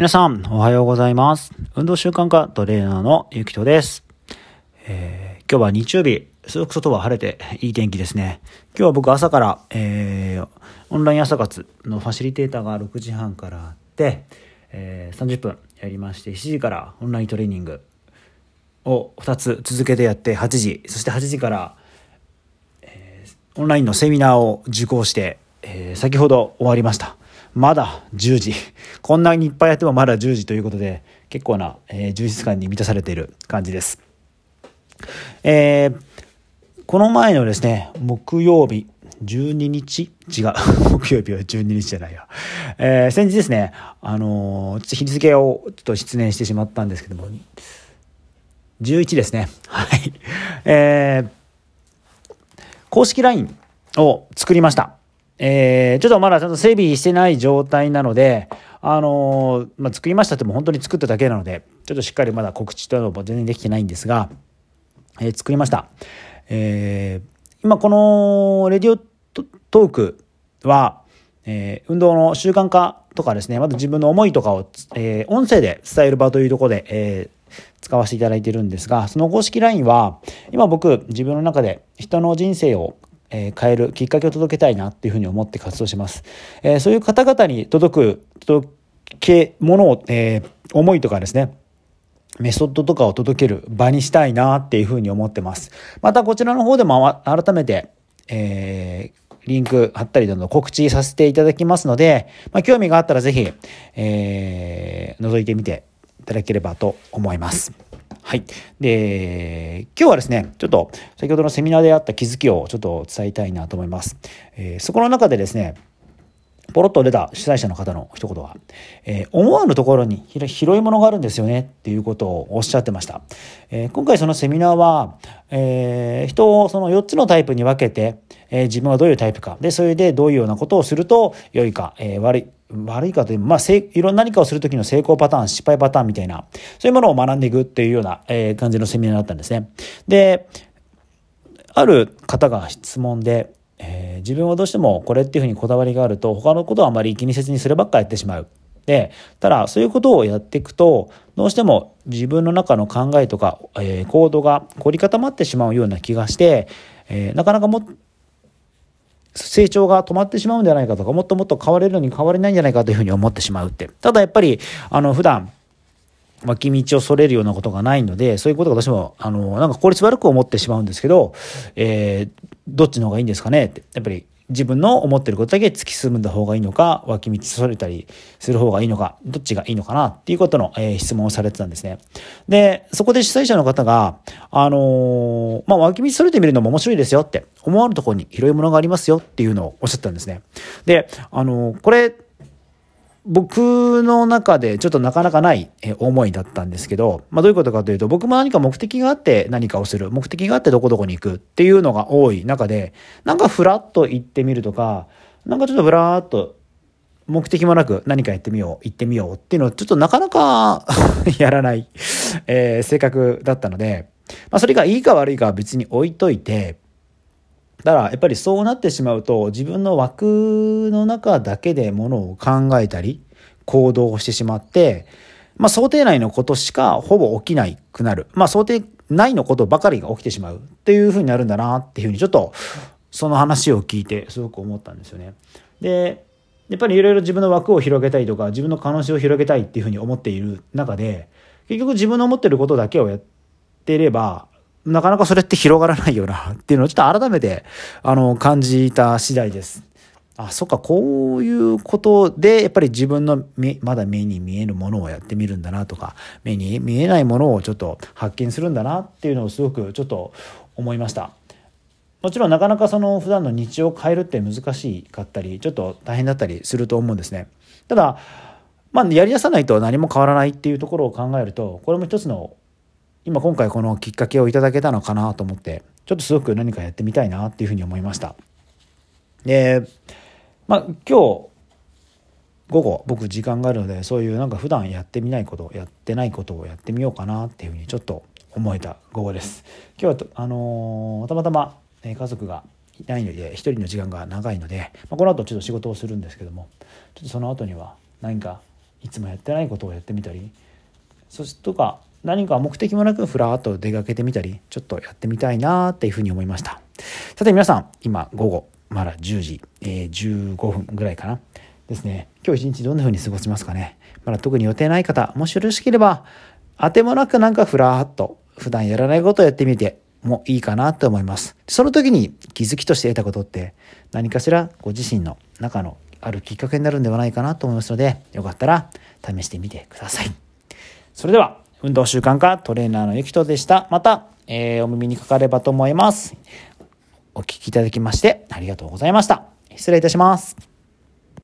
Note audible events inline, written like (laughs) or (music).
皆さん、おはようございます。運動習慣科トレーナーのゆきとです。えー今日は日曜日、すごく外は晴れていい天気ですね。今日は僕朝から、えーオンライン朝活のファシリテーターが6時半からあって、えー30分やりまして、7時からオンライントレーニングを2つ続けてやって8時、そして8時からオンラインのセミナーを受講して、えー先ほど終わりました。まだ10時。こんなにいっぱいやってもまだ10時ということで、結構な、えー充実感に満たされている感じです。えーこの前のですね、木曜日、12日？違う。(laughs) 木曜日は12日じゃないや。えー先日ですね、あのーちょっと日付をちょっと失念してしまったんですけども、11ですね。はい。えー公式 LINE を作りました。えーちょっとまだ整備してない状態なので、あのーまあ、作りましたっても本当に作っただけなので、ちょっとしっかりまだ告知というのも全然できてないんですが、えー作りました。えー今このレディオトトークは、え運動の習慣化とかですね、まず自分の思いとかを、え音声で伝える場というところで、え使わせていただいてるんですが、その公式 LINE は、今僕、自分の中で人の人生をえ変えるきっかけを届けたいなっていうふうに思って活動します。えそういう方々に届く、届け、ものを、え思いとかですね、メソッドとかを届ける場にしたいなっていうふうに思ってます。またこちらの方でも改めて、えーリンク貼ったりなど告知させていただきますので、まあ、興味があったらぜひ、えー覗いてみていただければと思います。はい。で、今日はですね、ちょっと先ほどのセミナーであった気づきをちょっと伝えたいなと思います。えーそこの中でですね、ポロッと出た主催者の方の一言は、えー思わぬところに広いものがあるんですよねっていうことをおっしゃってました。えー今回そのセミナーは、えー人をその4つのタイプに分けて、えー自分はどういうタイプか、で、それでどういうようなことをすると良いか、えー悪い、悪いかという、まあ、いろんな何かをするときの成功パターン、失敗パターンみたいな、そういうものを学んでいくっていうような、えー感じのセミナーだったんですね。で、ある方が質問で、えー自分はどうしてもこれっていうふうにこだわりがあると他のことはあまり気にせずにそればっかやってしまう。で、ただそういうことをやっていくとどうしても自分の中の考えとか、えー行動が凝り固まってしまうような気がして、えーなかなかもっ成長が止まってしまうんじゃないかとかもっともっと変われるのに変われないんじゃないかというふうに思ってしまうって。ただやっぱりあの普段脇道をそれるようなことがないので、そういうことが私も、あの、なんか効率悪く思ってしまうんですけど、えーどっちの方がいいんですかねって。やっぱり自分の思ってることだけ突き進んだ方がいいのか、脇道それたりする方がいいのか、どっちがいいのかなっていうことの、えー質問をされてたんですね。で、そこで主催者の方が、あのーまあ、脇道それてみるのも面白いですよって、思わぬところに広いものがありますよっていうのをおっしゃったんですね。で、あのーこれ、僕の中でちょっとなかなかない思いだったんですけど、まあどういうことかというと、僕も何か目的があって何かをする、目的があってどこどこに行くっていうのが多い中で、なんかフラッと行ってみるとか、なんかちょっとフラーっと目的もなく何かやってみよう、行ってみようっていうのをちょっとなかなか (laughs) やらない、えー性格だったので、まあそれがいいか悪いかは別に置いといて、だからやっぱりそうなってしまうと自分の枠の中だけでものを考えたり行動をしてしまって、まあ、想定内のことしかほぼ起きないくなる、まあ、想定内のことばかりが起きてしまうっていうふうになるんだなっていうふうにちょっとその話を聞いてすごく思ったんですよね。でやっぱりいろいろ自分の枠を広げたいとか自分の可能性を広げたいっていうふうに思っている中で結局自分の思ってることだけをやっていればなかなかそれって広がらないよなっていうのをちょっと改めてあの感じた次第です。あ、そっか、こういうことで、やっぱり自分の、まだ目に見えるものをやってみるんだなとか、目に見えないものをちょっと発見するんだなっていうのをすごくちょっと思いました。もちろんなかなかその普段の日常を変えるって難しかったり、ちょっと大変だったりすると思うんですね。ただ、まあ、やり出さないと何も変わらないっていうところを考えると、これも一つの今今回このきっかけをいただけたのかなと思ってちょっとすごく何かやってみたいなっていうふうに思いました。でまあ今日午後僕時間があるのでそういうなんか普段やってみないことやってないことをやってみようかなっていうふうにちょっと思えた午後です。今日はあのーたまたま、家族がいないので一人の時間が長いので、まあ、この後ちょっと仕事をするんですけどもちょっとその後には何かいつもやってないことをやってみたりそしとか何か目的もなくふらっと出かけてみたりちょっとやってみたいなっていうふうに思いましたさて皆さん今午後まだ10時、えー、15分ぐらいかなですね今日一日どんな風に過ごしますかねまだ特に予定ない方もしよろしければあてもなくなんかふらっと普段やらないことをやってみてもいいかなと思います。その時に気づきとして得たことって何かしらご自身の中のあるきっかけになるんではないかなと思いますので、よかったら試してみてください。それでは、運動習慣科トレーナーのゆきとでした。また、えー、お耳にかかればと思います。お聴きいただきましてありがとうございました。失礼いたします。